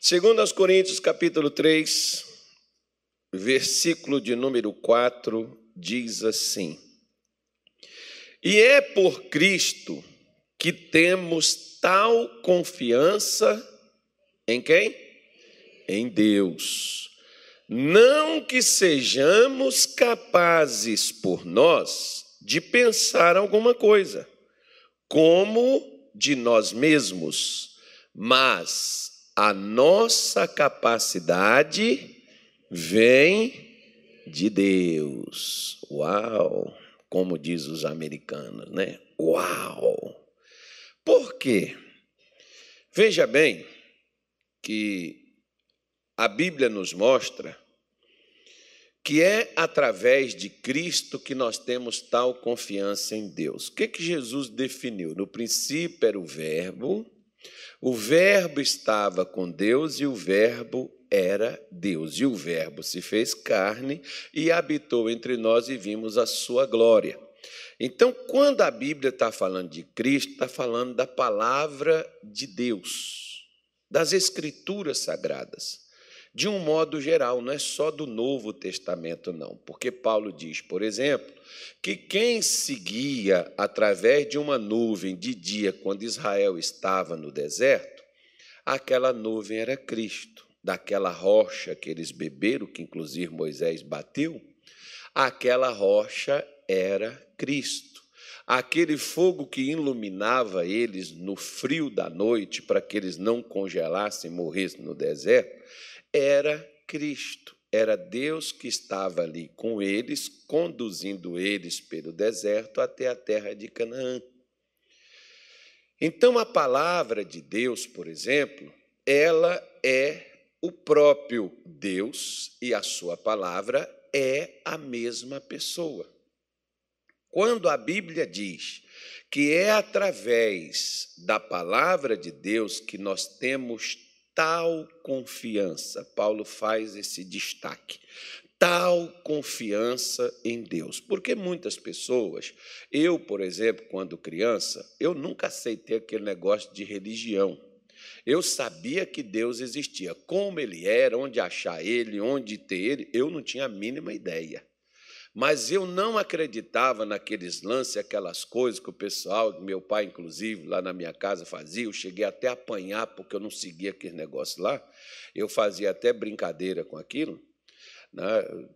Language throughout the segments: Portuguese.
Segundo aos Coríntios, capítulo 3, versículo de número 4, diz assim: E é por Cristo que temos tal confiança em quem? Em Deus. Não que sejamos capazes por nós de pensar alguma coisa, como de nós mesmos, mas a nossa capacidade vem de Deus. Uau! Como diz os americanos, né? Uau! Por quê? Veja bem que a Bíblia nos mostra que é através de Cristo que nós temos tal confiança em Deus. O que, que Jesus definiu? No princípio era o Verbo, o Verbo estava com Deus e o Verbo era Deus. E o Verbo se fez carne e habitou entre nós e vimos a sua glória. Então, quando a Bíblia está falando de Cristo, está falando da palavra de Deus, das Escrituras sagradas de um modo geral, não é só do Novo Testamento, não. Porque Paulo diz, por exemplo, que quem seguia através de uma nuvem de dia, quando Israel estava no deserto, aquela nuvem era Cristo. Daquela rocha que eles beberam, que inclusive Moisés bateu, aquela rocha era Cristo. Aquele fogo que iluminava eles no frio da noite, para que eles não congelassem e morressem no deserto, era Cristo. Era Deus que estava ali com eles, conduzindo eles pelo deserto até a terra de Canaã. Então, a palavra de Deus, por exemplo, ela é o próprio Deus e a sua palavra é a mesma pessoa. Quando a Bíblia diz que é através da palavra de Deus que nós temos tal confiança. Paulo faz esse destaque. Tal confiança em Deus. Porque muitas pessoas, eu, por exemplo, quando criança, eu nunca aceitei aquele negócio de religião. Eu sabia que Deus existia. Como ele era, onde achar ele, onde ter ele, eu não tinha a mínima ideia. Mas eu não acreditava naqueles lances, aquelas coisas que o pessoal, meu pai, inclusive, lá na minha casa fazia. Eu cheguei até a apanhar porque eu não seguia aquele negócio lá. Eu fazia até brincadeira com aquilo. Né?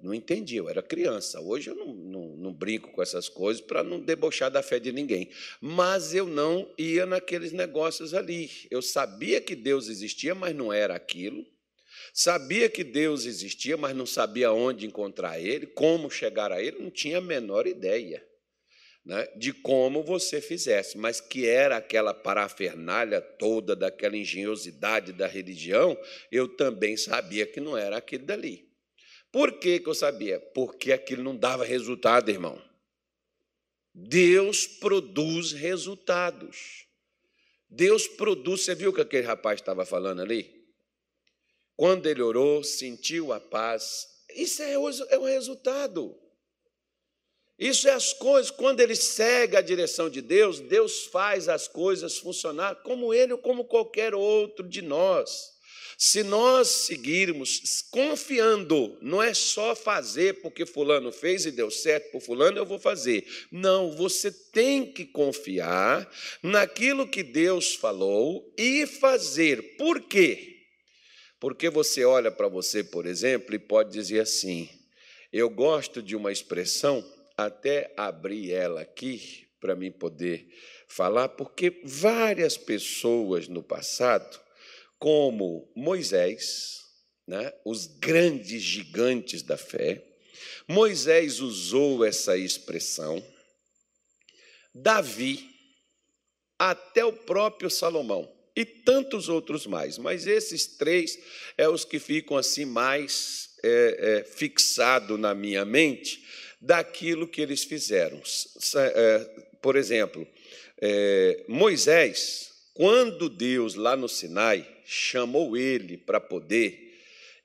Não entendia, eu era criança. Hoje eu não, não, não brinco com essas coisas para não debochar da fé de ninguém. Mas eu não ia naqueles negócios ali. Eu sabia que Deus existia, mas não era aquilo. Sabia que Deus existia, mas não sabia onde encontrar Ele, como chegar a Ele, não tinha a menor ideia né, de como você fizesse, mas que era aquela parafernália toda, daquela engenhosidade da religião, eu também sabia que não era aquilo dali. Por que, que eu sabia? Porque aquilo não dava resultado, irmão. Deus produz resultados. Deus produz. Você viu o que aquele rapaz estava falando ali? Quando ele orou, sentiu a paz. Isso é o, é o resultado. Isso é as coisas, quando ele segue a direção de Deus, Deus faz as coisas funcionar como ele ou como qualquer outro de nós. Se nós seguirmos confiando, não é só fazer porque Fulano fez e deu certo por Fulano, eu vou fazer. Não, você tem que confiar naquilo que Deus falou e fazer. Por quê? Porque você olha para você, por exemplo, e pode dizer assim: eu gosto de uma expressão, até abrir ela aqui para mim poder falar, porque várias pessoas no passado, como Moisés, né, os grandes gigantes da fé, Moisés usou essa expressão, Davi, até o próprio Salomão e tantos outros mais, mas esses três é os que ficam assim mais é, é, fixado na minha mente daquilo que eles fizeram. É, por exemplo, é, Moisés, quando Deus lá no Sinai chamou ele para poder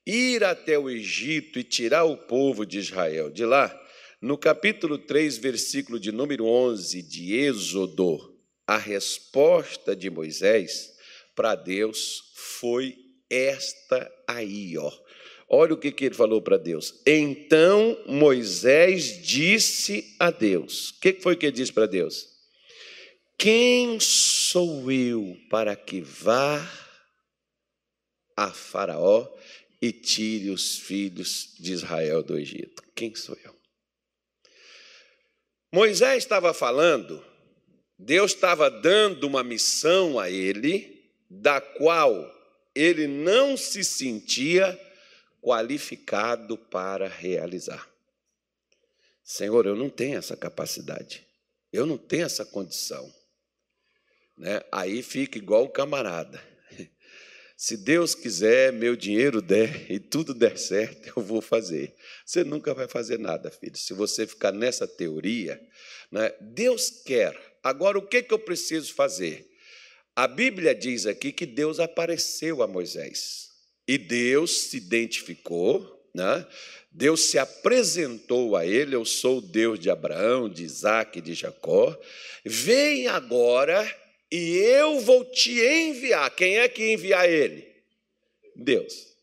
ir até o Egito e tirar o povo de Israel de lá, no capítulo 3, versículo de número 11 de Êxodo, a resposta de Moisés para Deus foi esta aí, ó. Olha o que, que ele falou para Deus. Então Moisés disse a Deus: O que foi que ele disse para Deus? Quem sou eu para que vá a Faraó e tire os filhos de Israel do Egito? Quem sou eu? Moisés estava falando, Deus estava dando uma missão a ele, da qual ele não se sentia qualificado para realizar. Senhor, eu não tenho essa capacidade, eu não tenho essa condição. Né? Aí fica igual o camarada. Se Deus quiser, meu dinheiro der e tudo der certo, eu vou fazer. Você nunca vai fazer nada, filho. Se você ficar nessa teoria, né? Deus quer. Agora, o que, que eu preciso fazer? A Bíblia diz aqui que Deus apareceu a Moisés. E Deus se identificou, né? Deus se apresentou a ele, eu sou o Deus de Abraão, de Isaac de Jacó. Vem agora e eu vou te enviar. Quem é que enviar ele? Deus.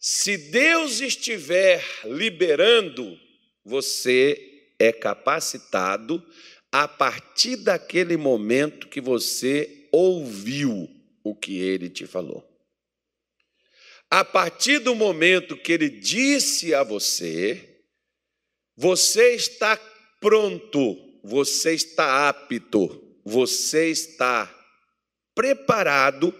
Se Deus estiver liberando, você é capacitado a partir daquele momento que você ouviu o que ele te falou. A partir do momento que ele disse a você, você está pronto você está apto, você está preparado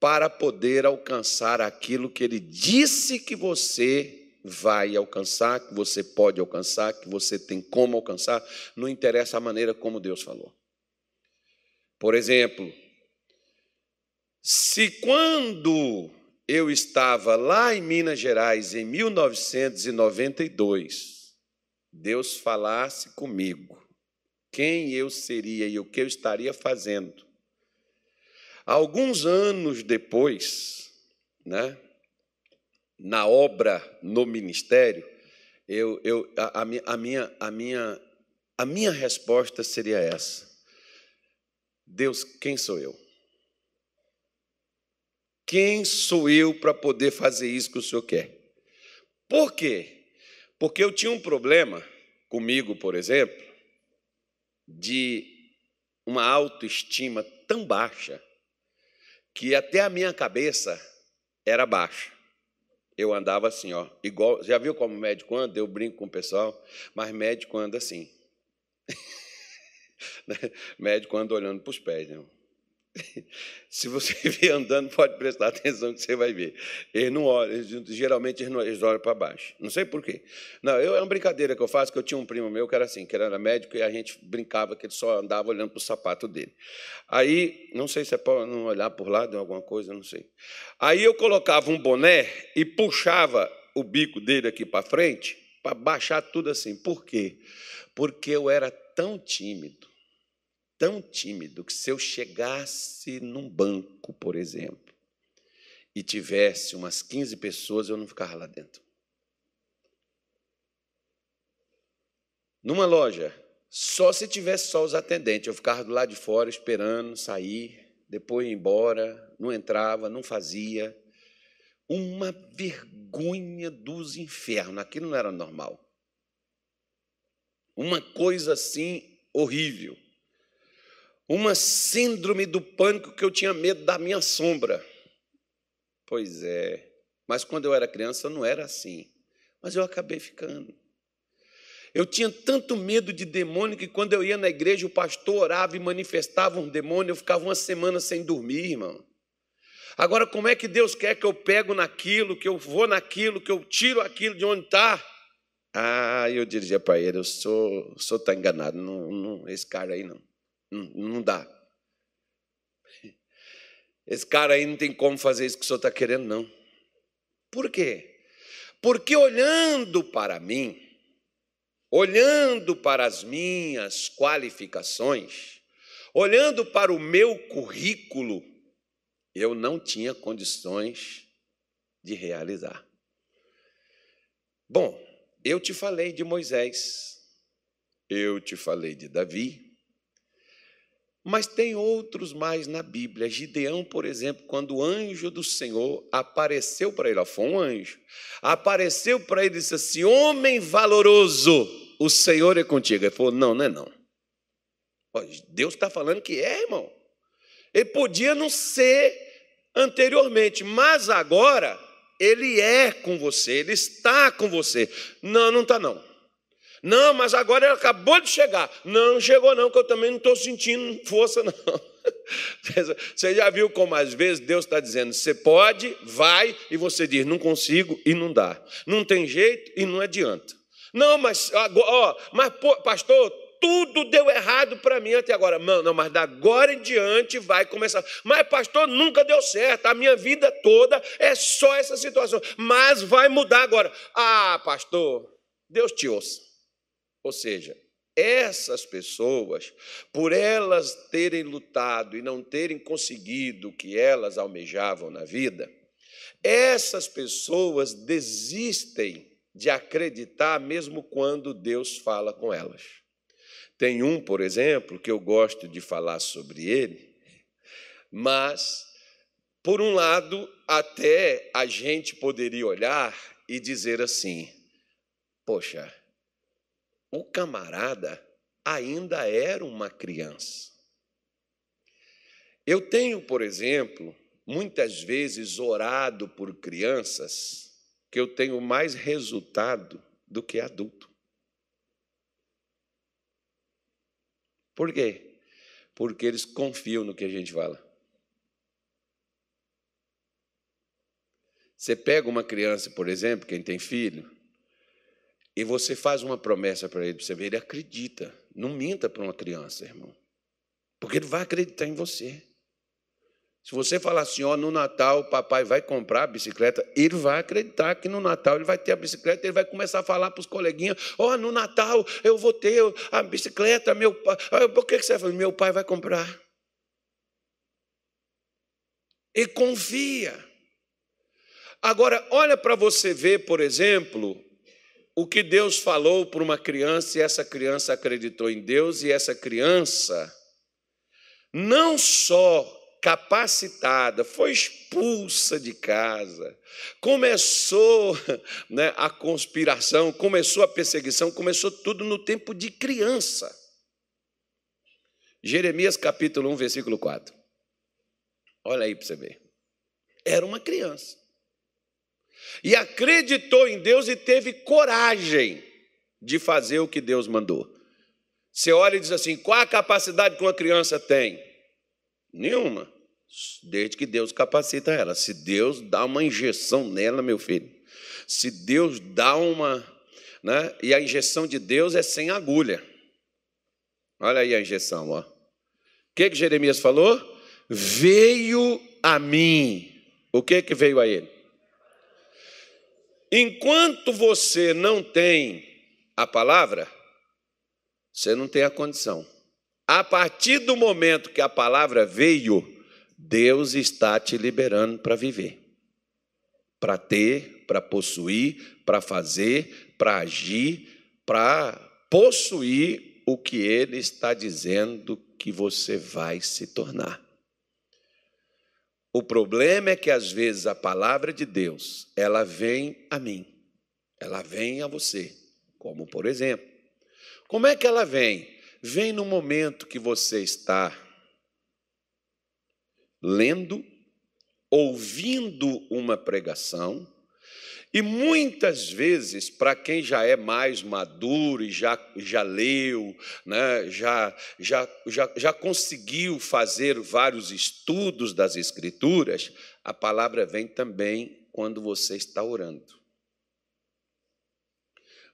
para poder alcançar aquilo que ele disse que você vai alcançar, que você pode alcançar, que você tem como alcançar, não interessa a maneira como Deus falou. Por exemplo, se quando eu estava lá em Minas Gerais em 1992, Deus falasse comigo quem eu seria e o que eu estaria fazendo. Alguns anos depois, né, na obra no ministério, eu, eu, a, a, minha, a, minha, a, minha, a minha resposta seria essa: Deus, quem sou eu? Quem sou eu para poder fazer isso que o Senhor quer? Por quê? Porque eu tinha um problema comigo, por exemplo, de uma autoestima tão baixa que até a minha cabeça era baixa. Eu andava assim, ó, igual, já viu como médico anda? Eu brinco com o pessoal, mas médico anda assim. médico anda olhando para os pés, né? Se você vir andando, pode prestar atenção que você vai ver. Eles não olham, eles, geralmente eles, não, eles olham para baixo. Não sei por quê. Não, eu, é uma brincadeira que eu faço, que eu tinha um primo meu que era assim, que era médico, e a gente brincava que ele só andava olhando para o sapato dele. Aí, não sei se é para não olhar por lado, alguma coisa, não sei. Aí eu colocava um boné e puxava o bico dele aqui para frente, para baixar tudo assim. Por quê? Porque eu era tão tímido tão tímido que se eu chegasse num banco, por exemplo, e tivesse umas 15 pessoas, eu não ficava lá dentro. Numa loja, só se tivesse só os atendentes, eu ficava do lado de fora esperando sair, depois ir embora, não entrava, não fazia. Uma vergonha dos infernos, aquilo não era normal. Uma coisa assim horrível uma síndrome do pânico que eu tinha medo da minha sombra. Pois é, mas quando eu era criança não era assim. Mas eu acabei ficando. Eu tinha tanto medo de demônio que quando eu ia na igreja, o pastor orava e manifestava um demônio, eu ficava uma semana sem dormir, irmão. Agora, como é que Deus quer que eu pego naquilo, que eu vou naquilo, que eu tiro aquilo de onde está? Ah, eu dizia para ele, eu sou, sou tá enganado, não, não, esse cara aí não. Não, dá. Esse cara aí não tem como fazer isso que o senhor está querendo, não. Por quê? Porque olhando para mim, olhando para as minhas qualificações, olhando para o meu currículo, eu não tinha condições de realizar. Bom, eu te falei de Moisés, eu te falei de Davi, Mas tem outros mais na Bíblia. Gideão, por exemplo, quando o anjo do Senhor apareceu para ele, ó, foi um anjo, apareceu para ele e disse assim: Homem valoroso, o Senhor é contigo. Ele falou: Não, não é não. Deus está falando que é, irmão. Ele podia não ser anteriormente, mas agora ele é com você, ele está com você. Não, não está não. Não, mas agora ele acabou de chegar. Não, chegou não, que eu também não estou sentindo força, não. Você já viu como às vezes Deus está dizendo, você pode, vai, e você diz, não consigo e não dá. Não tem jeito e não adianta. Não, mas, ó, mas pastor, tudo deu errado para mim até agora. Não, não, mas da agora em diante vai começar. Mas, pastor, nunca deu certo. A minha vida toda é só essa situação. Mas vai mudar agora. Ah, pastor, Deus te ouça. Ou seja, essas pessoas, por elas terem lutado e não terem conseguido o que elas almejavam na vida, essas pessoas desistem de acreditar mesmo quando Deus fala com elas. Tem um, por exemplo, que eu gosto de falar sobre ele, mas, por um lado, até a gente poderia olhar e dizer assim: poxa, o camarada ainda era uma criança. Eu tenho, por exemplo, muitas vezes orado por crianças que eu tenho mais resultado do que adulto. Por quê? Porque eles confiam no que a gente fala. Você pega uma criança, por exemplo, quem tem filho, e você faz uma promessa para ele, para você ver, ele acredita. Não minta para uma criança, irmão. Porque ele vai acreditar em você. Se você falar assim, ó, no Natal o papai vai comprar a bicicleta, ele vai acreditar que no Natal ele vai ter a bicicleta, ele vai começar a falar para os coleguinhas, ó, no Natal eu vou ter a bicicleta, meu pai. Por que você vai falar? Meu pai vai comprar. E confia. Agora, olha para você ver, por exemplo, o que Deus falou para uma criança e essa criança acreditou em Deus e essa criança não só capacitada, foi expulsa de casa, começou né, a conspiração, começou a perseguição, começou tudo no tempo de criança. Jeremias capítulo 1, versículo 4. Olha aí para você ver. Era uma criança e acreditou em Deus e teve coragem de fazer o que Deus mandou. Você olha e diz assim: qual a capacidade que uma criança tem? Nenhuma. Desde que Deus capacita ela. Se Deus dá uma injeção nela, meu filho, se Deus dá uma. Né, e a injeção de Deus é sem agulha. Olha aí a injeção, ó. O que, que Jeremias falou? Veio a mim. O que, que veio a ele? Enquanto você não tem a palavra, você não tem a condição. A partir do momento que a palavra veio, Deus está te liberando para viver, para ter, para possuir, para fazer, para agir, para possuir o que Ele está dizendo que você vai se tornar. O problema é que às vezes a palavra de Deus, ela vem a mim, ela vem a você, como por exemplo. Como é que ela vem? Vem no momento que você está lendo, ouvindo uma pregação, e muitas vezes, para quem já é mais maduro e já, já leu, né, já, já, já, já conseguiu fazer vários estudos das Escrituras, a palavra vem também quando você está orando.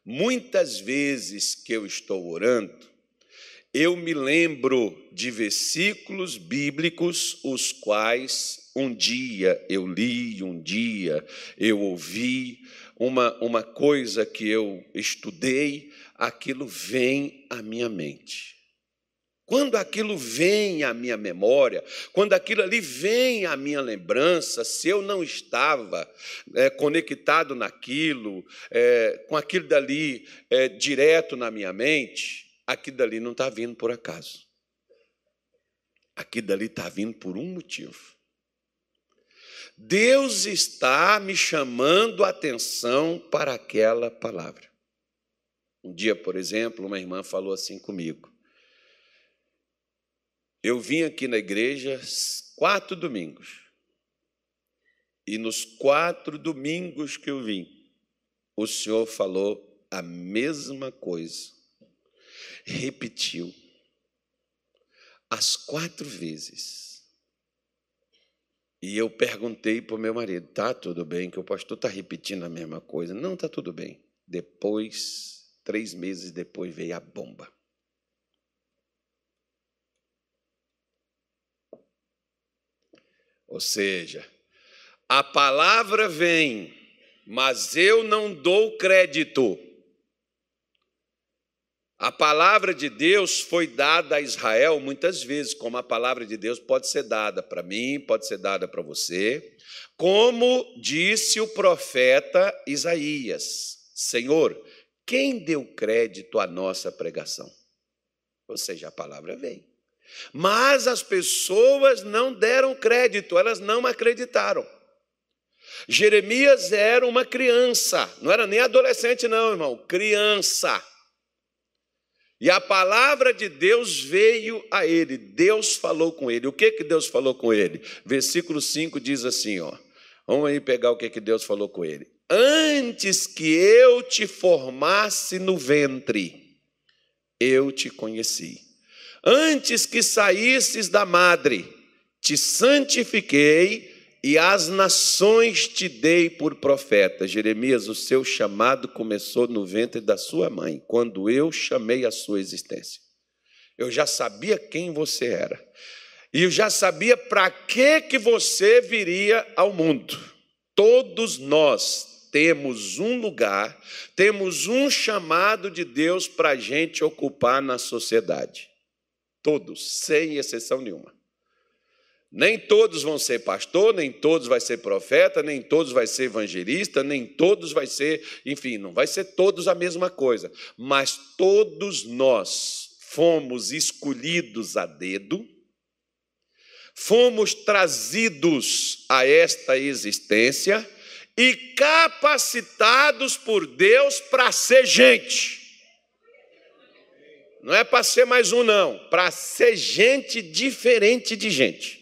Muitas vezes que eu estou orando, eu me lembro de versículos bíblicos os quais um dia eu li, um dia eu ouvi, uma, uma coisa que eu estudei, aquilo vem à minha mente. Quando aquilo vem à minha memória, quando aquilo ali vem à minha lembrança, se eu não estava é, conectado naquilo, é, com aquilo dali é, direto na minha mente, aquilo dali não está vindo por acaso. Aqui dali está vindo por um motivo. Deus está me chamando a atenção para aquela palavra. Um dia, por exemplo, uma irmã falou assim comigo: Eu vim aqui na igreja quatro domingos. E nos quatro domingos que eu vim, o Senhor falou a mesma coisa. Repetiu. As quatro vezes. E eu perguntei para o meu marido: tá tudo bem que o pastor está repetindo a mesma coisa? Não, está tudo bem. Depois, três meses depois, veio a bomba. Ou seja, a palavra vem, mas eu não dou crédito. A palavra de Deus foi dada a Israel muitas vezes, como a palavra de Deus pode ser dada para mim, pode ser dada para você, como disse o profeta Isaías: Senhor, quem deu crédito à nossa pregação? Ou seja, a palavra vem. Mas as pessoas não deram crédito, elas não acreditaram. Jeremias era uma criança, não era nem adolescente, não, irmão, criança. E a palavra de Deus veio a ele, Deus falou com ele. O que que Deus falou com ele? Versículo 5 diz assim, ó. Vamos aí pegar o que que Deus falou com ele. Antes que eu te formasse no ventre, eu te conheci. Antes que saísses da madre, te santifiquei e as nações te dei por profeta. Jeremias, o seu chamado começou no ventre da sua mãe, quando eu chamei a sua existência. Eu já sabia quem você era. E eu já sabia para que que você viria ao mundo. Todos nós temos um lugar, temos um chamado de Deus para a gente ocupar na sociedade. Todos, sem exceção nenhuma. Nem todos vão ser pastor, nem todos vai ser profeta, nem todos vai ser evangelista, nem todos vai ser, enfim, não vai ser todos a mesma coisa, mas todos nós fomos escolhidos a dedo, fomos trazidos a esta existência e capacitados por Deus para ser gente. Não é para ser mais um, não, para ser gente diferente de gente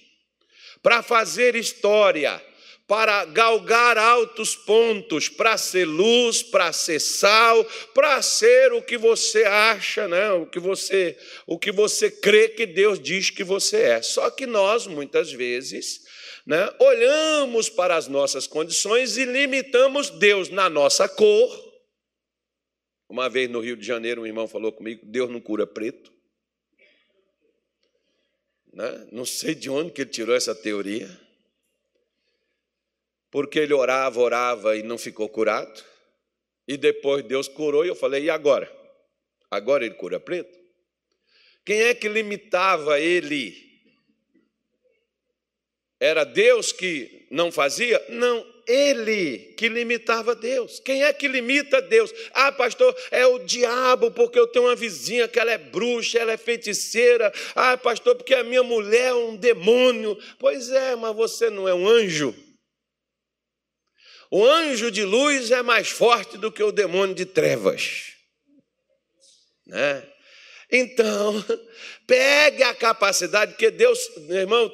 para fazer história, para galgar altos pontos, para ser luz, para ser sal, para ser o que você acha, né? o, que você, o que você crê que Deus diz que você é. Só que nós, muitas vezes, né, olhamos para as nossas condições e limitamos Deus na nossa cor. Uma vez no Rio de Janeiro, um irmão falou comigo: Deus não cura preto. Né? Não sei de onde que ele tirou essa teoria. Porque ele orava, orava e não ficou curado. E depois Deus curou e eu falei: e agora? Agora ele cura preto? Quem é que limitava ele? Era Deus que não fazia? Não, ele que limitava Deus. Quem é que limita Deus? Ah, pastor, é o diabo, porque eu tenho uma vizinha que ela é bruxa, ela é feiticeira. Ah, pastor, porque a minha mulher é um demônio. Pois é, mas você não é um anjo. O anjo de luz é mais forte do que o demônio de trevas. Né? Então, pegue a capacidade, que Deus, irmão,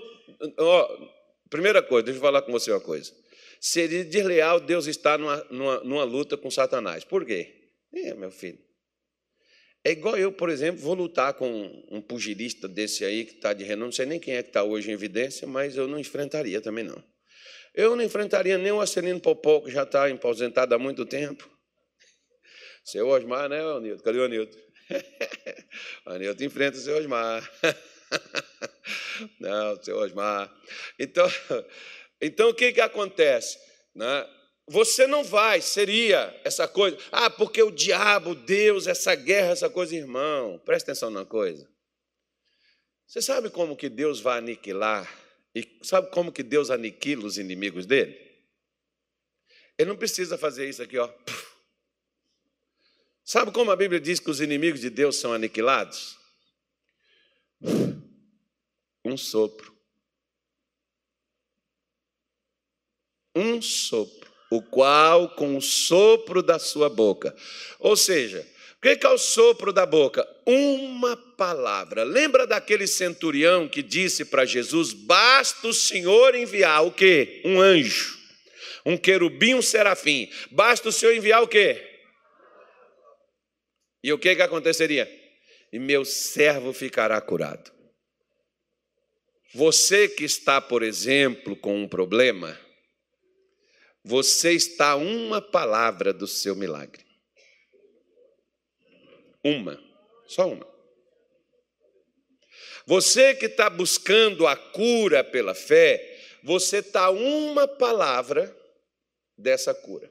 ó, primeira coisa, deixa eu falar com você uma coisa. Seria desleal Deus estar numa, numa, numa luta com Satanás. Por quê? É, meu filho. É igual eu, por exemplo, vou lutar com um pugilista desse aí que está de renome, não sei nem quem é que está hoje em evidência, mas eu não enfrentaria também não. Eu não enfrentaria nem o Acelino Popó, que já está aposentado há muito tempo. Seu Osmar, né, Anilton? Cadê o Anilton? Anilton enfrenta o seu Osmar. não, seu Osmar. Então, então, o que, que acontece? Né? Você não vai, seria essa coisa, ah, porque o diabo, Deus, essa guerra, essa coisa, irmão, presta atenção numa coisa. Você sabe como que Deus vai aniquilar, e sabe como que Deus aniquila os inimigos dele? Ele não precisa fazer isso aqui, ó. Sabe como a Bíblia diz que os inimigos de Deus são aniquilados? Um sopro. Um sopro, o qual com o sopro da sua boca. Ou seja, o que é o sopro da boca? Uma palavra. Lembra daquele centurião que disse para Jesus: basta o Senhor enviar o quê? Um anjo, um querubim, um serafim. Basta o Senhor enviar o quê? E o que, que aconteceria? E meu servo ficará curado. Você que está, por exemplo, com um problema, você está uma palavra do seu milagre. Uma, só uma. Você que está buscando a cura pela fé, você está uma palavra dessa cura.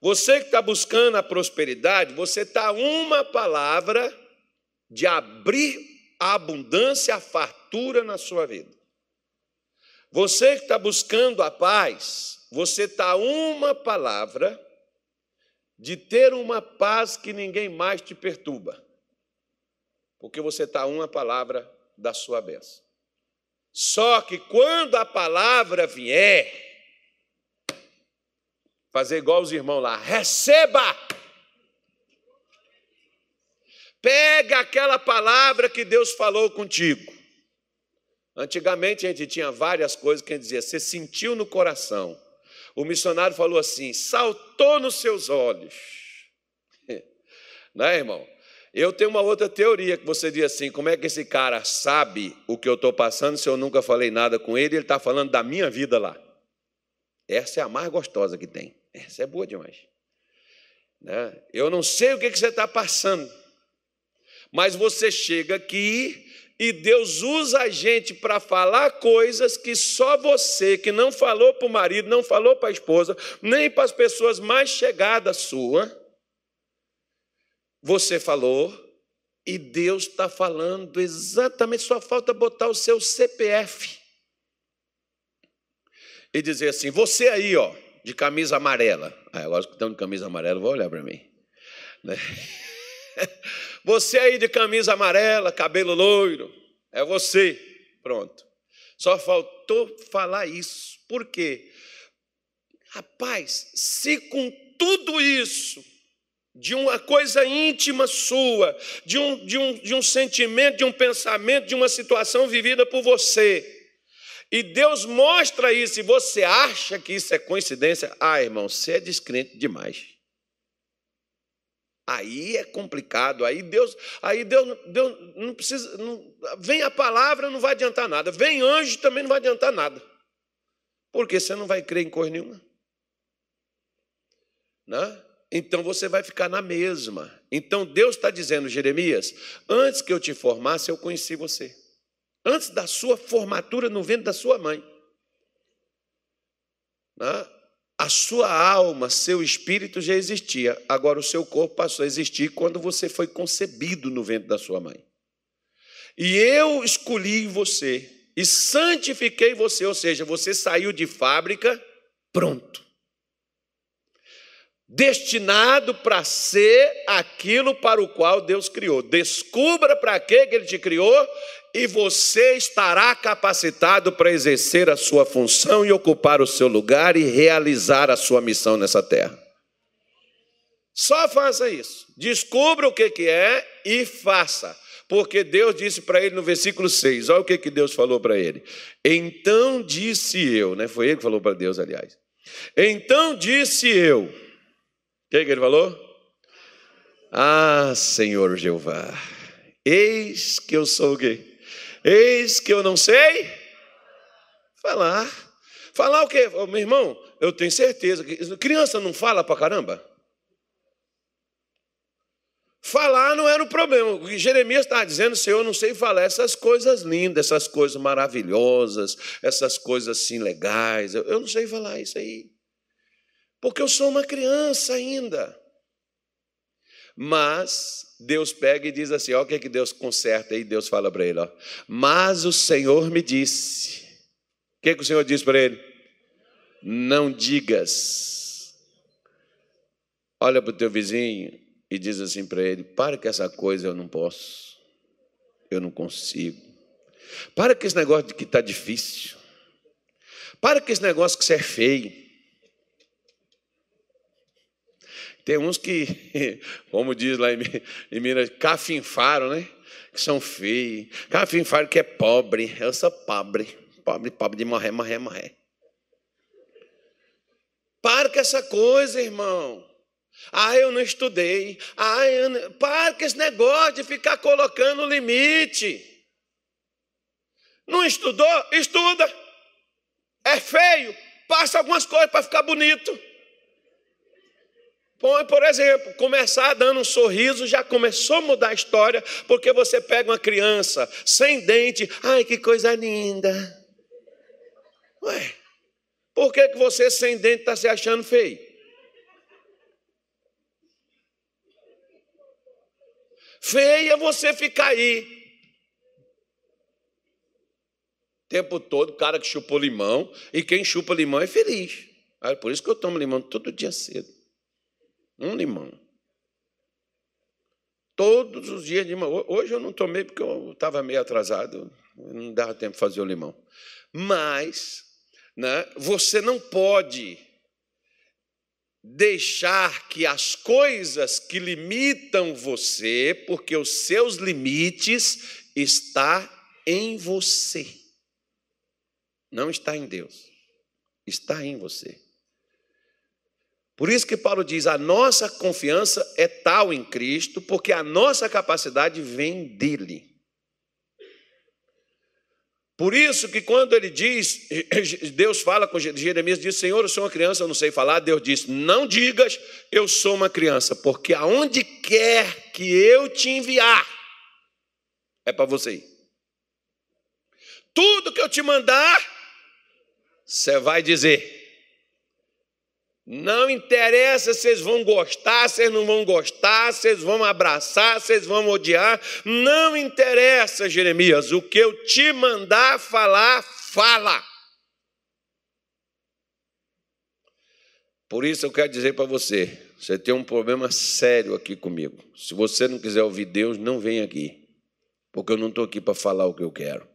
Você que está buscando a prosperidade, você está uma palavra de abrir a abundância, a fartura na sua vida. Você que está buscando a paz, você está uma palavra de ter uma paz que ninguém mais te perturba. Porque você está uma palavra da sua bênção. Só que quando a palavra vier, Fazer igual os irmãos lá. Receba! Pega aquela palavra que Deus falou contigo. Antigamente a gente tinha várias coisas que a gente dizia, você sentiu no coração. O missionário falou assim: saltou nos seus olhos. Não é, irmão? Eu tenho uma outra teoria que você diz assim: como é que esse cara sabe o que eu estou passando se eu nunca falei nada com ele? Ele está falando da minha vida lá. Essa é a mais gostosa que tem. Essa é boa demais. Né? Eu não sei o que, que você está passando, mas você chega aqui e Deus usa a gente para falar coisas que só você, que não falou para o marido, não falou para a esposa, nem para as pessoas mais chegadas sua, você falou e Deus está falando exatamente, só falta botar o seu CPF e dizer assim: você aí, ó, de camisa amarela. Ah, agora que estão de camisa amarela, vou olhar para mim. Né? Você aí de camisa amarela, cabelo loiro, é você. Pronto. Só faltou falar isso. Por quê? Rapaz, se com tudo isso, de uma coisa íntima sua, de um, de, um, de um sentimento, de um pensamento, de uma situação vivida por você, e Deus mostra isso, e você acha que isso é coincidência? Ah, irmão, você é descrente demais. Aí é complicado, aí Deus, aí Deus, Deus não precisa, não, vem a palavra, não vai adiantar nada, vem anjo, também não vai adiantar nada, porque você não vai crer em coisa nenhuma. Né? Então você vai ficar na mesma. Então Deus está dizendo, Jeremias, antes que eu te formasse, eu conheci você antes da sua formatura no ventre da sua mãe. Né? A sua alma, seu espírito já existia, agora o seu corpo passou a existir quando você foi concebido no ventre da sua mãe. E eu escolhi você e santifiquei você, ou seja, você saiu de fábrica pronto. Destinado para ser aquilo para o qual Deus criou. Descubra para que Ele te criou e você estará capacitado para exercer a sua função e ocupar o seu lugar e realizar a sua missão nessa terra. Só faça isso. Descubra o que, que é e faça. Porque Deus disse para ele no versículo 6, olha o que, que Deus falou para ele. Então disse eu, né? Foi ele que falou para Deus, aliás. Então disse eu. O que, que ele falou? Ah, Senhor Jeová, eis que eu sou quê? Eis que eu não sei falar. Falar o quê? Meu irmão, eu tenho certeza que criança não fala para caramba. Falar não era o problema. O que Jeremias estava dizendo, Senhor, eu não sei falar essas coisas lindas, essas coisas maravilhosas, essas coisas assim legais. Eu não sei falar isso aí. Porque eu sou uma criança ainda. Mas Deus pega e diz assim: ó, o que, é que Deus conserta aí? Deus fala para ele: ó, mas o Senhor me disse. O que, é que o Senhor disse para ele? Não digas. Olha para o teu vizinho e diz assim para ele: para que essa coisa eu não posso, eu não consigo. Para com esse negócio de que está difícil. Para com esse negócio que você é feio. Tem uns que, como diz lá em Minas, cafinfaram, né? Que são feios. Cafinfaram que é pobre. Eu sou pobre. Pobre, pobre de morrer, morrer, morrer. Para com essa coisa, irmão. Ah, eu não estudei. Ah, eu não... para com esse negócio de ficar colocando limite. Não estudou? Estuda. É feio. Passa algumas coisas para ficar bonito. Por exemplo, começar dando um sorriso já começou a mudar a história, porque você pega uma criança sem dente, ai que coisa linda. Ué, por que, que você sem dente está se achando feio? Feia você ficar aí. O tempo todo, cara que chupou limão, e quem chupa limão é feliz. É por isso que eu tomo limão todo dia cedo. Um limão. Todos os dias de limão. Hoje eu não tomei porque eu estava meio atrasado, não dava tempo de fazer o limão. Mas né, você não pode deixar que as coisas que limitam você, porque os seus limites está em você. Não está em Deus. Está em você. Por isso que Paulo diz: a nossa confiança é tal em Cristo, porque a nossa capacidade vem dele. Por isso que quando ele diz, Deus fala com Jeremias, diz, Senhor, eu sou uma criança, eu não sei falar, Deus diz, não digas, eu sou uma criança, porque aonde quer que eu te enviar, é para você ir. Tudo que eu te mandar, você vai dizer. Não interessa se vocês vão gostar, vocês não vão gostar, vocês vão abraçar, vocês vão odiar. Não interessa, Jeremias. O que eu te mandar falar, fala. Por isso eu quero dizer para você: você tem um problema sério aqui comigo. Se você não quiser ouvir Deus, não vem aqui. Porque eu não estou aqui para falar o que eu quero.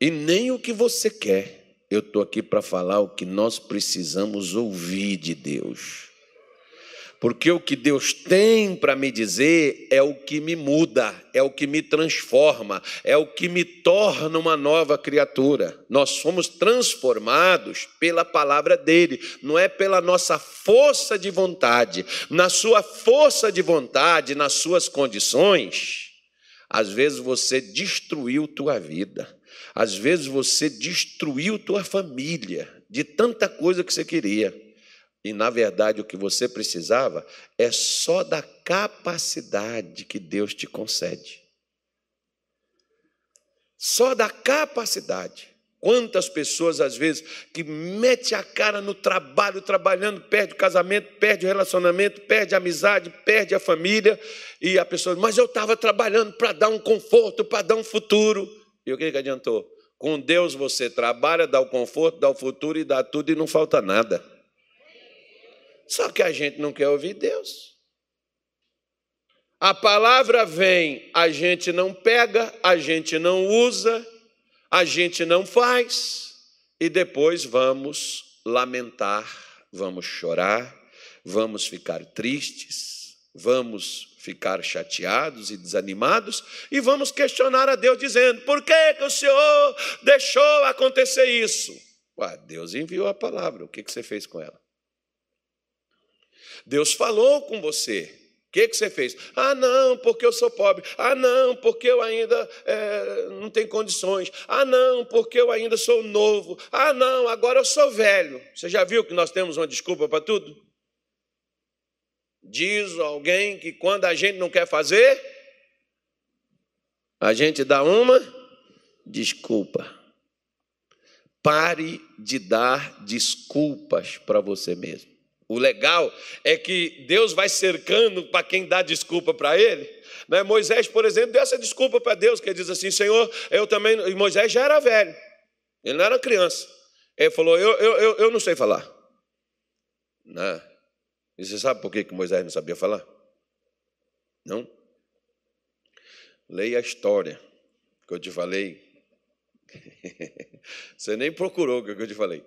E nem o que você quer eu estou aqui para falar o que nós precisamos ouvir de Deus. Porque o que Deus tem para me dizer é o que me muda, é o que me transforma, é o que me torna uma nova criatura. Nós somos transformados pela palavra dele, não é pela nossa força de vontade. Na sua força de vontade, nas suas condições, às vezes você destruiu tua vida. Às vezes você destruiu tua família de tanta coisa que você queria. E na verdade o que você precisava é só da capacidade que Deus te concede. Só da capacidade. Quantas pessoas, às vezes, que mete a cara no trabalho, trabalhando, perde o casamento, perde o relacionamento, perde a amizade, perde a família, e a pessoa, mas eu estava trabalhando para dar um conforto, para dar um futuro. E o que, que adiantou? Com Deus você trabalha, dá o conforto, dá o futuro e dá tudo e não falta nada. Só que a gente não quer ouvir Deus. A palavra vem, a gente não pega, a gente não usa, a gente não faz, e depois vamos lamentar, vamos chorar, vamos ficar tristes, vamos ficar chateados e desanimados e vamos questionar a Deus dizendo: por que, que o Senhor deixou acontecer isso? Ué, Deus enviou a palavra, o que, que você fez com ela? Deus falou com você. O que, que você fez? Ah, não, porque eu sou pobre. Ah, não, porque eu ainda é, não tenho condições. Ah, não, porque eu ainda sou novo. Ah, não, agora eu sou velho. Você já viu que nós temos uma desculpa para tudo? Diz alguém que quando a gente não quer fazer, a gente dá uma desculpa. Pare de dar desculpas para você mesmo. O legal é que Deus vai cercando para quem dá desculpa para ele. Né? Moisés, por exemplo, deu essa desculpa para Deus, que ele diz assim: Senhor, eu também. E Moisés já era velho, ele não era criança. Ele falou: Eu, eu, eu, eu não sei falar. Não. E você sabe por que Moisés não sabia falar? Não? Leia a história que eu te falei. Você nem procurou o que eu te falei.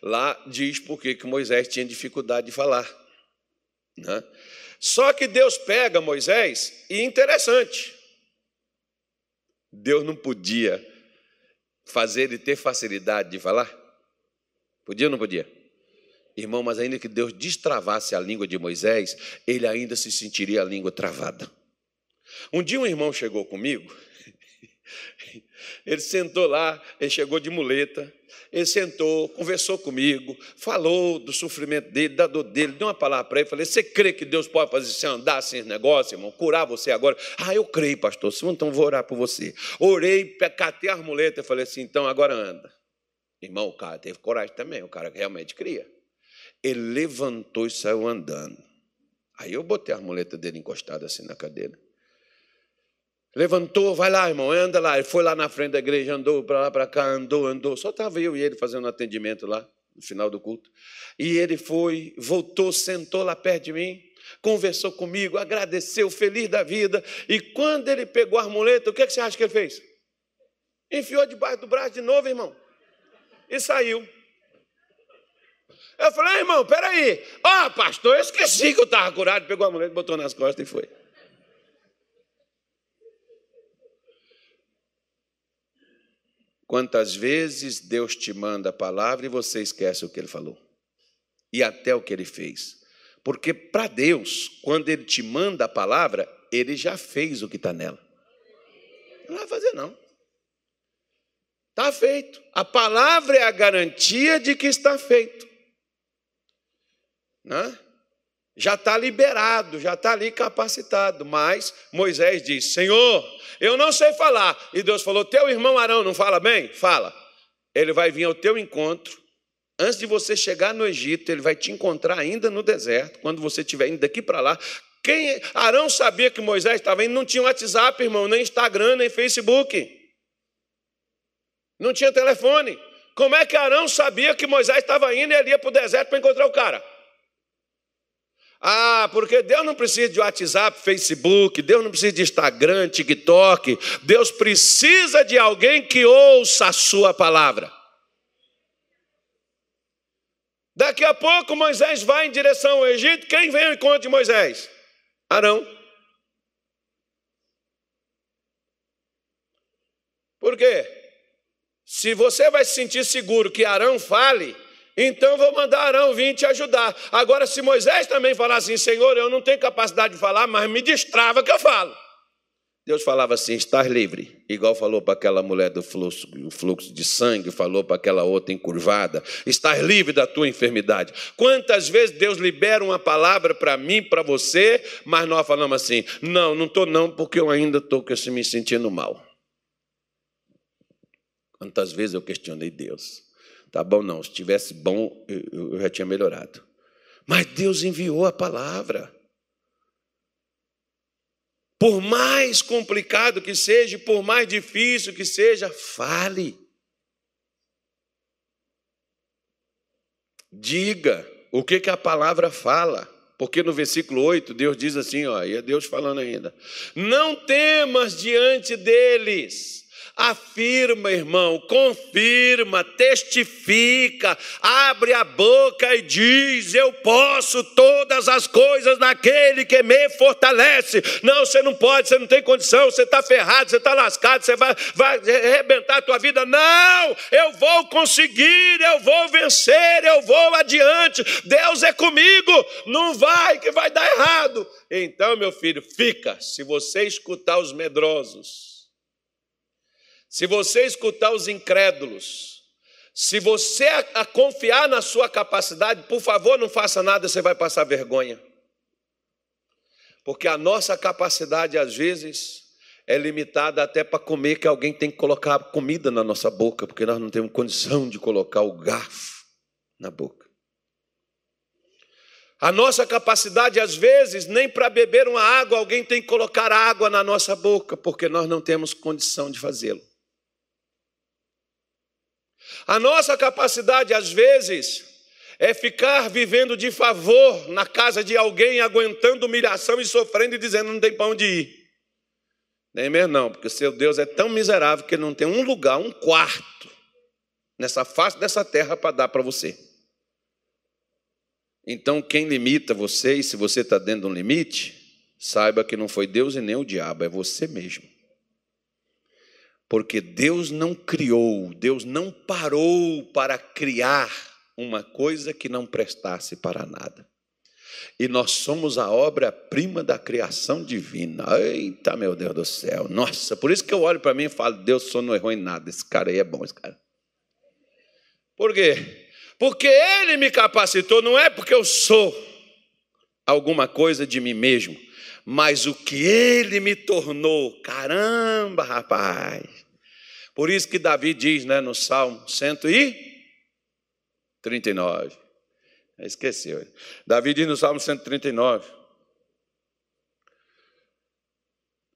Lá diz por que Moisés tinha dificuldade de falar. Né? Só que Deus pega Moisés e interessante. Deus não podia fazer ele ter facilidade de falar? Podia ou não podia? Irmão, mas ainda que Deus destravasse a língua de Moisés, ele ainda se sentiria a língua travada. Um dia um irmão chegou comigo, ele sentou lá, ele chegou de muleta, ele sentou, conversou comigo, falou do sofrimento dele, da dor dele, deu uma palavra para ele. Falei: Você crê que Deus pode fazer você andar sem esse negócio, irmão? Curar você agora? Ah, eu creio, pastor. Então vou orar por você. Orei, catei a muleta e falei assim: Então agora anda. Irmão, o cara teve coragem também, o cara realmente cria. Ele levantou e saiu andando. Aí eu botei a muleta dele encostada assim na cadeira. Levantou, vai lá, irmão, anda lá. Ele foi lá na frente da igreja, andou para lá, para cá, andou, andou. Só estava eu e ele fazendo atendimento lá, no final do culto. E ele foi, voltou, sentou lá perto de mim, conversou comigo, agradeceu, feliz da vida. E quando ele pegou a muleta, o que, é que você acha que ele fez? Enfiou debaixo do braço de novo, irmão. E saiu. Eu falei, ah, irmão, peraí. Ó, oh, pastor, eu esqueci que eu estava curado. Pegou a muleta, botou nas costas e foi. Quantas vezes Deus te manda a palavra e você esquece o que ele falou? E até o que ele fez. Porque para Deus, quando ele te manda a palavra, ele já fez o que está nela. Não vai fazer, não. Está feito. A palavra é a garantia de que está feito. Né? Já está liberado, já está ali capacitado. Mas Moisés diz: Senhor, eu não sei falar. E Deus falou: Teu irmão Arão não fala bem? Fala. Ele vai vir ao teu encontro. Antes de você chegar no Egito, ele vai te encontrar ainda no deserto, quando você estiver indo daqui para lá. Quem Arão sabia que Moisés estava indo, não tinha WhatsApp, irmão, nem Instagram, nem Facebook. Não tinha telefone. Como é que Arão sabia que Moisés estava indo e ele ia para o deserto para encontrar o cara? Ah, porque Deus não precisa de WhatsApp, Facebook, Deus não precisa de Instagram, TikTok. Deus precisa de alguém que ouça a sua palavra. Daqui a pouco Moisés vai em direção ao Egito. Quem vem ao encontro de Moisés? Arão. Por quê? Se você vai se sentir seguro que Arão fale, então vou mandar Arão vir te ajudar. Agora, se Moisés também falar assim, Senhor, eu não tenho capacidade de falar, mas me destrava que eu falo. Deus falava assim: estás livre. Igual falou para aquela mulher do fluxo, fluxo de sangue, falou para aquela outra encurvada: estás livre da tua enfermidade. Quantas vezes Deus libera uma palavra para mim, para você, mas nós falamos assim: não, não estou não, porque eu ainda estou me sentindo mal. Quantas vezes eu questionei Deus? Tá bom, não. Se tivesse bom, eu já tinha melhorado. Mas Deus enviou a palavra. Por mais complicado que seja, por mais difícil que seja, fale. Diga o que, que a palavra fala. Porque no versículo 8, Deus diz assim, ó, e é Deus falando ainda: Não temas diante deles Afirma, irmão, confirma, testifica, abre a boca e diz: Eu posso todas as coisas naquele que me fortalece. Não, você não pode, você não tem condição, você está ferrado, você está lascado, você vai, vai arrebentar a tua vida. Não, eu vou conseguir, eu vou vencer, eu vou adiante. Deus é comigo, não vai que vai dar errado. Então, meu filho, fica, se você escutar os medrosos se você escutar os incrédulos, se você a, a confiar na sua capacidade, por favor, não faça nada, você vai passar vergonha. Porque a nossa capacidade, às vezes, é limitada até para comer, que alguém tem que colocar comida na nossa boca, porque nós não temos condição de colocar o garfo na boca. A nossa capacidade, às vezes, nem para beber uma água, alguém tem que colocar água na nossa boca, porque nós não temos condição de fazê-lo. A nossa capacidade, às vezes, é ficar vivendo de favor na casa de alguém, aguentando humilhação e sofrendo e dizendo não tem pão de ir. Nem mesmo não, porque seu Deus é tão miserável que ele não tem um lugar, um quarto nessa face dessa terra para dar para você. Então, quem limita você, e se você está dentro de um limite, saiba que não foi Deus e nem o diabo, é você mesmo. Porque Deus não criou, Deus não parou para criar uma coisa que não prestasse para nada. E nós somos a obra-prima da criação divina. Eita, meu Deus do céu. Nossa, por isso que eu olho para mim e falo: Deus só não errou em nada. Esse cara aí é bom, esse cara. Por quê? Porque Ele me capacitou, não é porque eu sou alguma coisa de mim mesmo, mas o que Ele me tornou. Caramba, rapaz. Por isso que Davi diz né, no Salmo 139. Esqueceu. Davi diz no Salmo 139.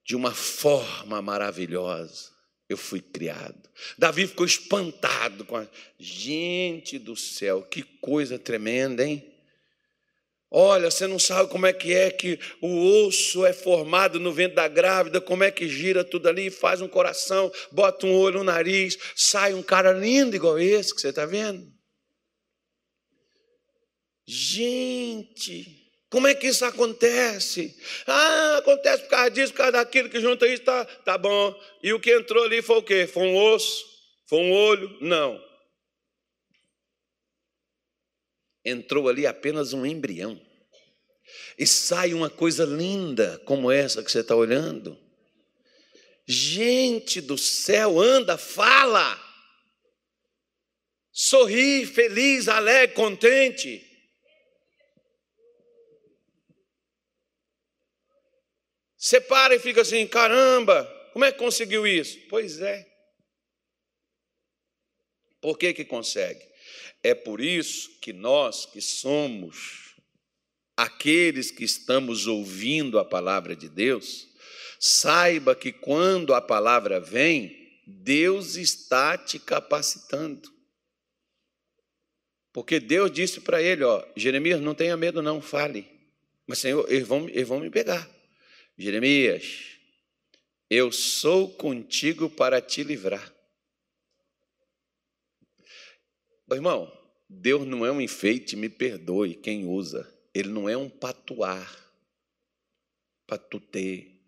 De uma forma maravilhosa eu fui criado. Davi ficou espantado com a gente do céu, que coisa tremenda, hein? Olha, você não sabe como é que é que o osso é formado no ventre da grávida, como é que gira tudo ali, faz um coração, bota um olho no nariz, sai um cara lindo igual esse que você está vendo. Gente, como é que isso acontece? Ah, acontece por causa disso, por causa daquilo que junta isso, tá, tá bom. E o que entrou ali foi o quê? Foi um osso? Foi um olho? Não. Entrou ali apenas um embrião. E sai uma coisa linda como essa que você está olhando. Gente do céu, anda, fala. Sorri, feliz, alegre, contente. Você para e fica assim: caramba, como é que conseguiu isso? Pois é. Por que que consegue? É por isso que nós que somos aqueles que estamos ouvindo a palavra de Deus, saiba que quando a palavra vem, Deus está te capacitando. Porque Deus disse para ele, ó, Jeremias, não tenha medo não, fale. Mas Senhor, eles vão, eles vão me pegar. Jeremias, eu sou contigo para te livrar. Irmão, Deus não é um enfeite, me perdoe quem usa. Ele não é um patuar para tu ter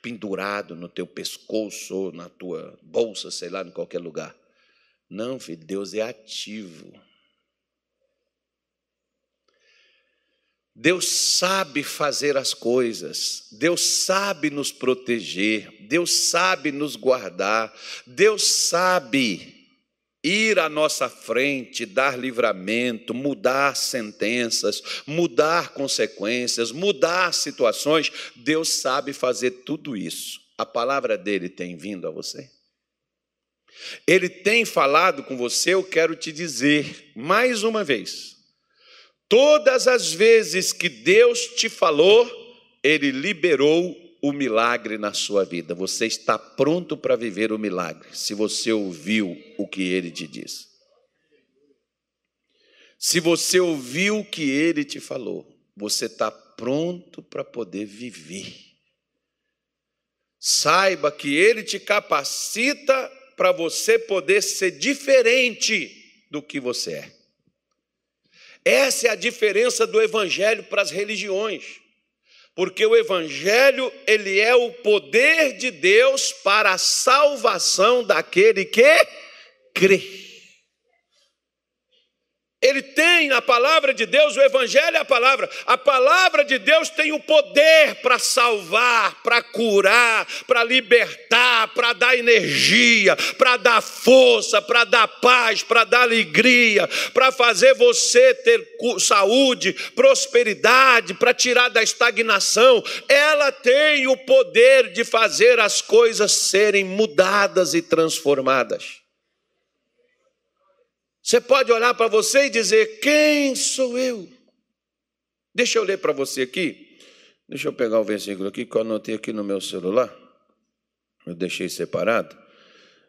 pendurado no teu pescoço ou na tua bolsa, sei lá, em qualquer lugar. Não, filho, Deus é ativo. Deus sabe fazer as coisas, Deus sabe nos proteger, Deus sabe nos guardar, Deus sabe ir à nossa frente, dar livramento, mudar sentenças, mudar consequências, mudar situações. Deus sabe fazer tudo isso. A palavra dele tem vindo a você? Ele tem falado com você, eu quero te dizer mais uma vez Todas as vezes que Deus te falou, Ele liberou o milagre na sua vida. Você está pronto para viver o milagre, se você ouviu o que Ele te disse. Se você ouviu o que Ele te falou, você está pronto para poder viver. Saiba que Ele te capacita para você poder ser diferente do que você é. Essa é a diferença do evangelho para as religiões. Porque o evangelho, ele é o poder de Deus para a salvação daquele que crê. Ele tem a palavra de Deus, o Evangelho é a palavra. A palavra de Deus tem o poder para salvar, para curar, para libertar, para dar energia, para dar força, para dar paz, para dar alegria, para fazer você ter saúde, prosperidade, para tirar da estagnação. Ela tem o poder de fazer as coisas serem mudadas e transformadas. Você pode olhar para você e dizer: Quem sou eu? Deixa eu ler para você aqui. Deixa eu pegar o versículo aqui que eu anotei aqui no meu celular. Eu deixei separado.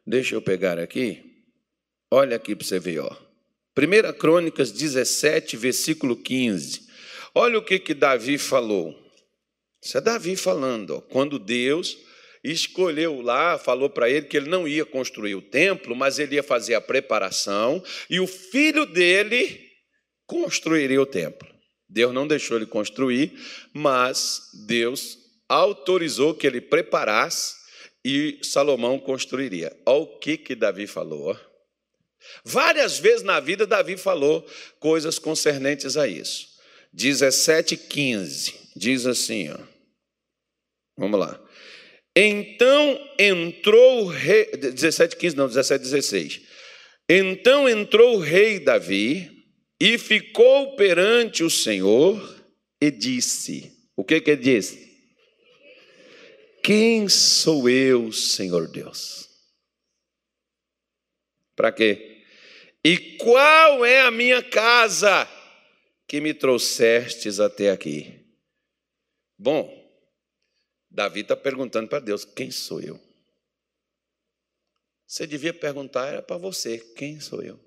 Deixa eu pegar aqui. Olha aqui para você ver, ó. 1 Crônicas 17, versículo 15. Olha o que, que Davi falou. Isso é Davi falando, ó. Quando Deus escolheu lá, falou para ele que ele não ia construir o templo, mas ele ia fazer a preparação e o filho dele construiria o templo. Deus não deixou ele construir, mas Deus autorizou que ele preparasse e Salomão construiria. Olha o que, que Davi falou. Várias vezes na vida, Davi falou coisas concernentes a isso. 17, 15, diz assim, ó. Vamos lá. Então entrou o rei. 17, 15, não, 17, 16. Então entrou o rei Davi e ficou perante o Senhor e disse: O que que ele disse? Quem sou eu, Senhor Deus? Para quê? E qual é a minha casa que me trouxestes até aqui? Bom, Davi está perguntando para Deus: quem sou eu? Você devia perguntar, era para você: quem sou eu?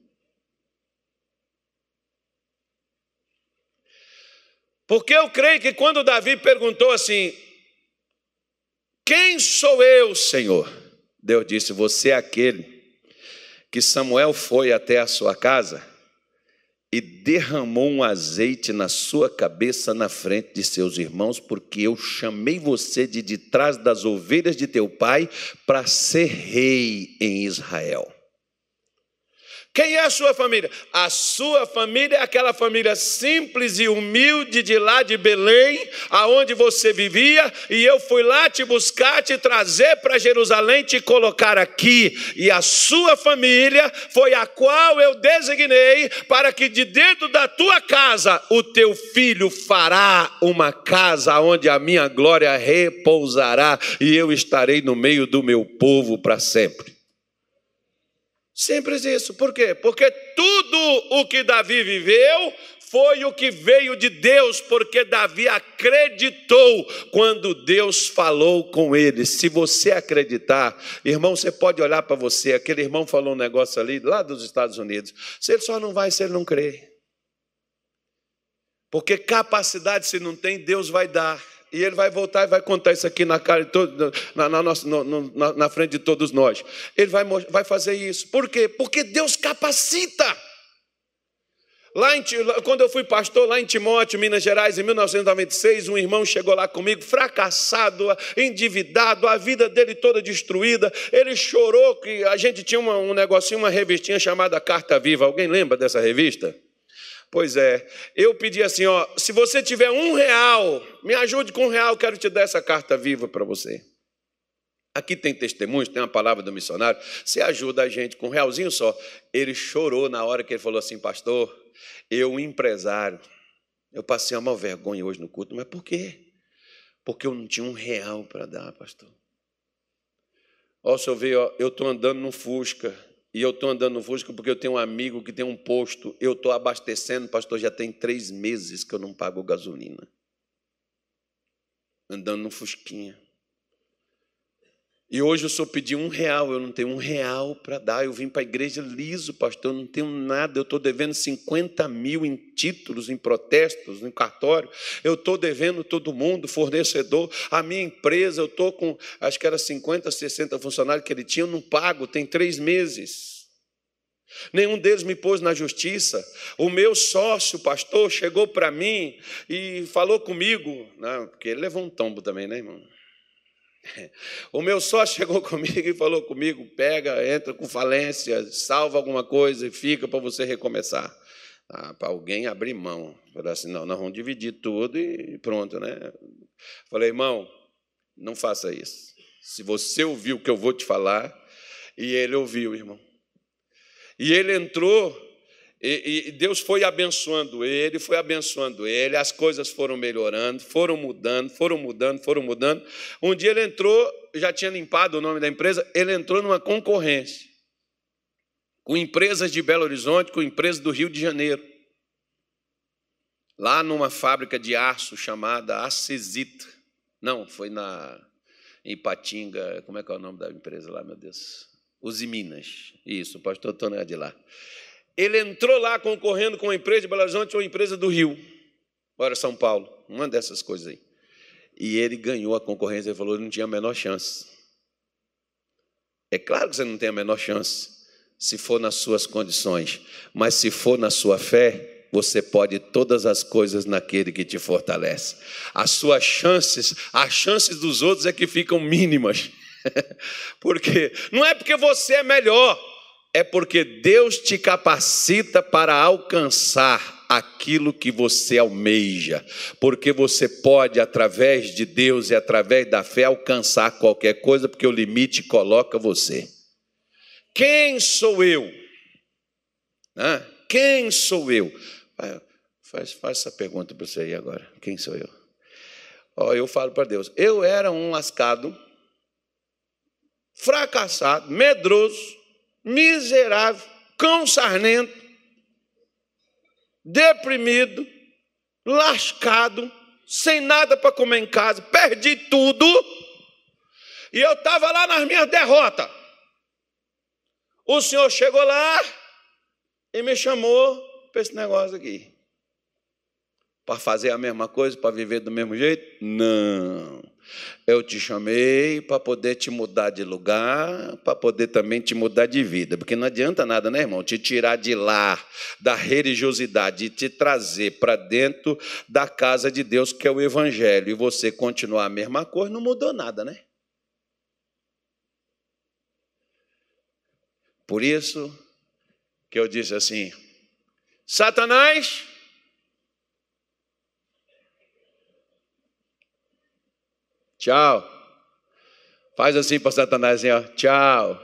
Porque eu creio que quando Davi perguntou assim: Quem sou eu, Senhor? Deus disse: Você é aquele que Samuel foi até a sua casa e derramou um azeite na sua cabeça na frente de seus irmãos, porque eu chamei você de de trás das ovelhas de teu pai para ser rei em Israel. Quem é a sua família? A sua família é aquela família simples e humilde de lá de Belém, aonde você vivia, e eu fui lá te buscar, te trazer para Jerusalém, te colocar aqui. E a sua família foi a qual eu designei para que de dentro da tua casa o teu filho fará uma casa onde a minha glória repousará e eu estarei no meio do meu povo para sempre. Simples isso. Por quê? Porque tudo o que Davi viveu foi o que veio de Deus, porque Davi acreditou quando Deus falou com ele. Se você acreditar, irmão, você pode olhar para você. Aquele irmão falou um negócio ali, lá dos Estados Unidos. Se ele só não vai se ele não crer. Porque capacidade, se não tem, Deus vai dar e ele vai voltar e vai contar isso aqui na, cara todo, na, na, nossa, no, na, na frente de todos nós. Ele vai, vai fazer isso. Por quê? Porque Deus capacita. Lá em, quando eu fui pastor lá em Timóteo, Minas Gerais, em 1996, um irmão chegou lá comigo, fracassado, endividado, a vida dele toda destruída. Ele chorou que a gente tinha uma, um negocinho, uma revistinha chamada Carta Viva. Alguém lembra dessa revista? Pois é, eu pedi assim, ó, se você tiver um real, me ajude com um real, quero te dar essa carta viva para você. Aqui tem testemunhos, tem uma palavra do missionário. Você ajuda a gente com um realzinho só. Ele chorou na hora que ele falou assim, pastor, eu, empresário, eu passei uma vergonha hoje no culto, mas por quê? Porque eu não tinha um real para dar, pastor. Ó, o senhor vê, ó, eu estou andando no Fusca, e eu estou andando no Fusca porque eu tenho um amigo que tem um posto. Eu estou abastecendo, pastor, já tem três meses que eu não pago gasolina. Andando no Fusquinha. E hoje o senhor pediu um real, eu não tenho um real para dar. Eu vim para a igreja liso, pastor, eu não tenho nada. Eu estou devendo 50 mil em títulos, em protestos, em cartório. Eu estou devendo todo mundo, fornecedor. A minha empresa, eu estou com, acho que era 50, 60 funcionários que ele tinha, eu não pago, tem três meses. Nenhum deles me pôs na justiça. O meu sócio, pastor, chegou para mim e falou comigo, não, porque ele levou um tombo também, né, irmão? O meu sócio chegou comigo e falou comigo: pega, entra com falência, salva alguma coisa e fica para você recomeçar. Ah, para alguém abrir mão. Falei assim: não, nós vamos dividir tudo e pronto, né? Falei, irmão, não faça isso. Se você ouviu o que eu vou te falar, e ele ouviu, irmão. E ele entrou e, e, Deus foi abençoando ele, foi abençoando ele, as coisas foram melhorando, foram mudando, foram mudando, foram mudando. Um dia ele entrou, já tinha limpado o nome da empresa, ele entrou numa concorrência com empresas de Belo Horizonte, com empresas do Rio de Janeiro. Lá numa fábrica de aço chamada Acesita. Não, foi na Ipatinga, como é que é o nome da empresa lá, meu Deus? Uzi Minas. Isso, o pastor Tony é de lá. Ele entrou lá concorrendo com uma empresa de Belo Horizonte ou uma empresa do Rio, era São Paulo, uma dessas coisas aí. E ele ganhou a concorrência, ele falou não tinha a menor chance. É claro que você não tem a menor chance, se for nas suas condições, mas se for na sua fé, você pode todas as coisas naquele que te fortalece. As suas chances, as chances dos outros é que ficam mínimas. porque não é porque você é melhor, é porque Deus te capacita para alcançar aquilo que você almeja, porque você pode, através de Deus e através da fé, alcançar qualquer coisa, porque o limite coloca você. Quem sou eu? Quem sou eu? Faz, faz essa pergunta para você aí agora. Quem sou eu? Ó, eu falo para Deus, eu era um lascado, fracassado, medroso, miserável, cão sarnento, deprimido, lascado, sem nada para comer em casa, perdi tudo. E eu estava lá nas minhas derrotas. O senhor chegou lá e me chamou para esse negócio aqui. Para fazer a mesma coisa, para viver do mesmo jeito? Não. Eu te chamei para poder te mudar de lugar, para poder também te mudar de vida, porque não adianta nada, né, irmão? Te tirar de lá, da religiosidade, e te trazer para dentro da casa de Deus, que é o Evangelho, e você continuar a mesma coisa, não mudou nada, né? Por isso que eu disse assim: Satanás, Tchau. Faz assim para Satanás, assim, ó. Tchau.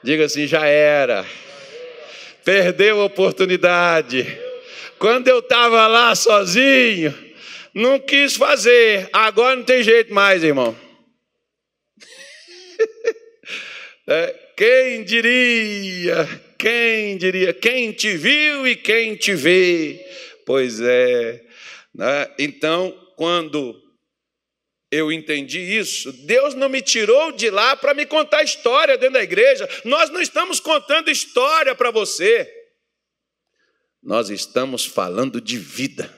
Diga assim, já era. Perdeu a oportunidade. Quando eu estava lá sozinho, não quis fazer. Agora não tem jeito mais, irmão. é, quem diria? Quem diria? Quem te viu e quem te vê? Pois é. Né? Então, quando eu entendi isso. Deus não me tirou de lá para me contar história dentro da igreja. Nós não estamos contando história para você. Nós estamos falando de vida.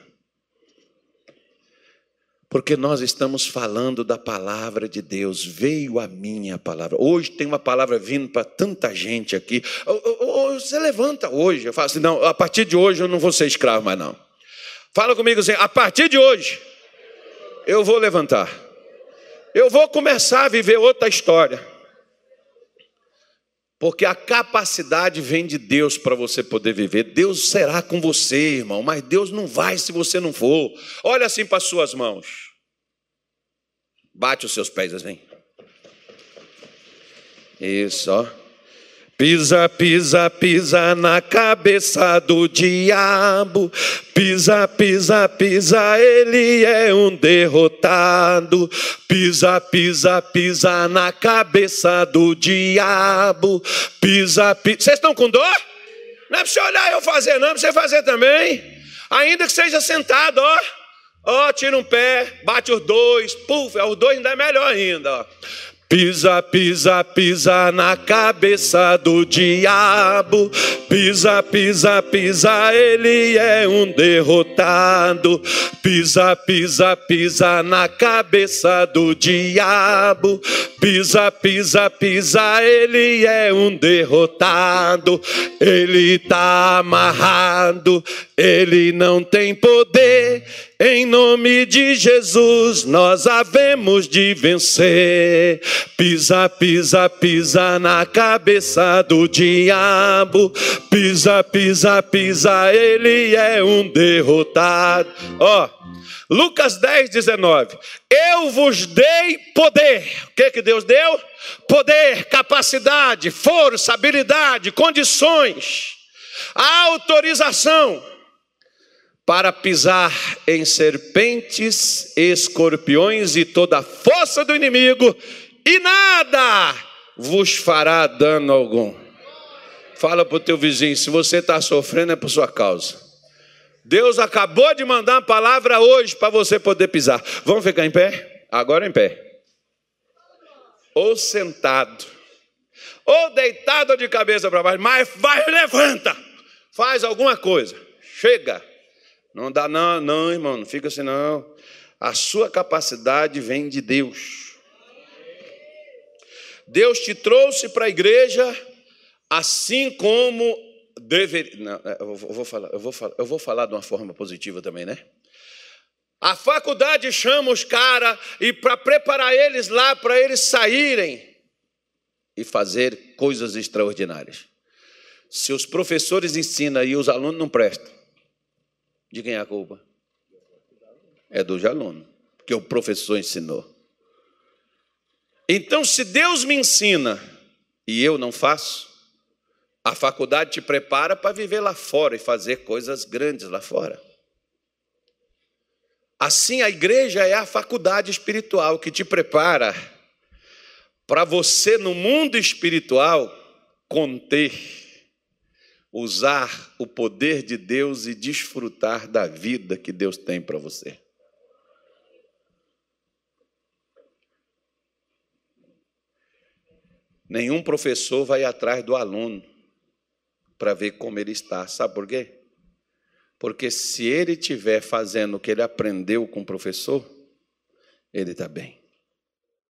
Porque nós estamos falando da palavra de Deus. Veio a minha palavra. Hoje tem uma palavra vindo para tanta gente aqui. Você levanta hoje. Eu falo assim: não, a partir de hoje eu não vou ser escravo mais, não. Fala comigo assim: a partir de hoje eu vou levantar eu vou começar a viver outra história. Porque a capacidade vem de Deus para você poder viver. Deus será com você, irmão, mas Deus não vai se você não for. Olha assim para as suas mãos. Bate os seus pés assim. Isso, ó. Pisa, pisa, pisa na cabeça do diabo. Pisa, pisa, pisa, ele é um derrotado. Pisa, pisa, pisa na cabeça do diabo. Pisa, pisa. Vocês estão com dor? Não é para você olhar eu fazer, não, é você fazer também. Ainda que seja sentado, ó. Ó, tira um pé, bate os dois, puf, os dois ainda é melhor ainda, ó. Pisa, pisa, pisa na cabeça do diabo. Pisa, pisa, pisa, ele é um derrotado. Pisa, pisa, pisa na cabeça do diabo. Pisa, pisa, pisa, ele é um derrotado. Ele está amarrado, ele não tem poder. Em nome de Jesus, nós havemos de vencer. Pisa, pisa, pisa na cabeça do diabo. Pisa, pisa, pisa, ele é um derrotado. Ó, oh, Lucas 10, 19. Eu vos dei poder. O que, que Deus deu? Poder, capacidade, força, habilidade, condições, autorização para pisar em serpentes, escorpiões e toda a força do inimigo, e nada vos fará dano algum. Fala para o teu vizinho: se você está sofrendo, é por sua causa. Deus acabou de mandar uma palavra hoje para você poder pisar. Vamos ficar em pé? Agora em pé. Ou sentado, ou deitado de cabeça para baixo, mas vai, levanta, faz alguma coisa, chega. Não dá, não, não, irmão, não fica assim, não. A sua capacidade vem de Deus. Deus te trouxe para a igreja assim como deveria. Não, eu vou falar, eu vou falar, eu vou falar de uma forma positiva também, né? A faculdade chama os caras e para preparar eles lá para eles saírem e fazer coisas extraordinárias. Se os professores ensinam e os alunos não prestam, de quem é a culpa? É do aluno, porque o professor ensinou. Então, se Deus me ensina e eu não faço, a faculdade te prepara para viver lá fora e fazer coisas grandes lá fora. Assim, a igreja é a faculdade espiritual que te prepara para você, no mundo espiritual, conter, usar o poder de Deus e desfrutar da vida que Deus tem para você. Nenhum professor vai atrás do aluno para ver como ele está. Sabe por quê? Porque se ele estiver fazendo o que ele aprendeu com o professor, ele está bem.